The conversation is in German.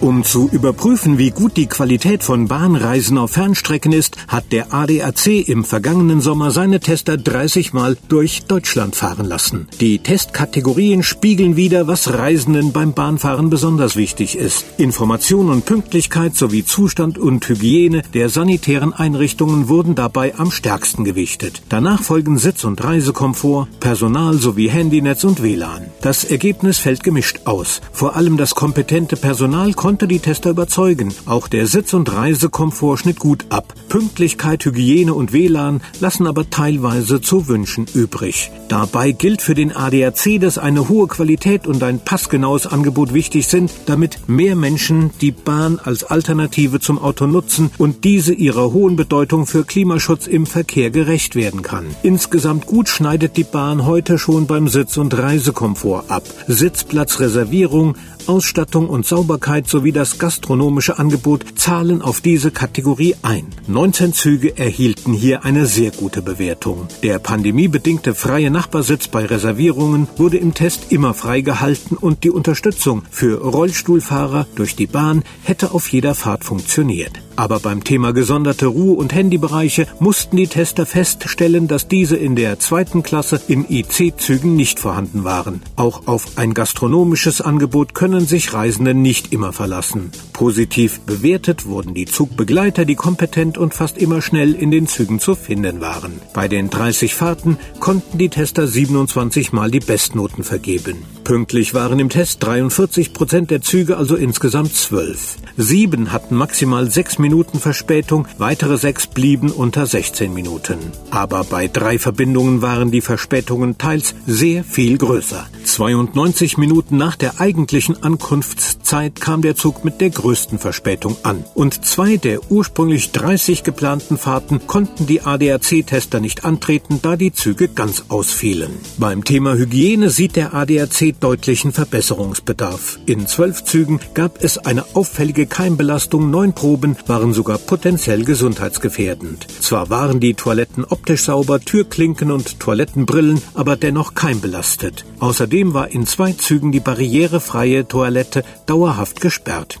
Um zu überprüfen, wie gut die Qualität von Bahnreisen auf Fernstrecken ist, hat der ADAC im vergangenen Sommer seine Tester 30 Mal durch Deutschland fahren lassen. Die Testkategorien spiegeln wieder, was Reisenden beim Bahnfahren besonders wichtig ist. Information und Pünktlichkeit sowie Zustand und Hygiene der sanitären Einrichtungen wurden dabei am stärksten gewichtet. Danach folgen Sitz- und Reisekomfort, Personal sowie Handynetz und WLAN. Das Ergebnis fällt gemischt aus. Vor allem das kompetente Personal die Tester überzeugen. Auch der Sitz- und Reisekomfort schnitt gut ab. Pünktlichkeit, Hygiene und WLAN lassen aber teilweise zu wünschen übrig. Dabei gilt für den ADAC, dass eine hohe Qualität und ein passgenaues Angebot wichtig sind, damit mehr Menschen die Bahn als Alternative zum Auto nutzen und diese ihrer hohen Bedeutung für Klimaschutz im Verkehr gerecht werden kann. Insgesamt gut schneidet die Bahn heute schon beim Sitz- und Reisekomfort ab. Sitzplatzreservierung, Ausstattung und Sauberkeit sowie das gastronomische Angebot zahlen auf diese Kategorie ein. 19 Züge erhielten hier eine sehr gute Bewertung. Der pandemiebedingte freie Nachbarsitz bei Reservierungen wurde im Test immer freigehalten und die Unterstützung für Rollstuhlfahrer durch die Bahn hätte auf jeder Fahrt funktioniert. Aber beim Thema gesonderte Ruhe- und Handybereiche mussten die Tester feststellen, dass diese in der zweiten Klasse in IC-Zügen nicht vorhanden waren. Auch auf ein gastronomisches Angebot können sich Reisende nicht immer verlassen. Positiv bewertet wurden die Zugbegleiter, die kompetent und fast immer schnell in den Zügen zu finden waren. Bei den 30 Fahrten konnten die Tester 27 Mal die Bestnoten vergeben. Pünktlich waren im Test 43 Prozent der Züge, also insgesamt 12. Sieben hatten maximal sechs Minuten Verspätung, weitere sechs blieben unter 16 Minuten. Aber bei drei Verbindungen waren die Verspätungen teils sehr viel größer. 92 Minuten nach der eigentlichen Ankunftszeit kam der Zug mit der größten Verspätung an. Und zwei der ursprünglich 30 geplanten Fahrten konnten die ADAC-Tester nicht antreten, da die Züge ganz ausfielen. Beim Thema Hygiene sieht der ADAC deutlichen Verbesserungsbedarf. In zwölf Zügen gab es eine auffällige Keimbelastung, neun Proben waren sogar potenziell gesundheitsgefährdend. Zwar waren die Toiletten optisch sauber, Türklinken und Toilettenbrillen aber dennoch keimbelastet. Außerdem war in zwei Zügen die barrierefreie Toilette dauerhaft gesperrt.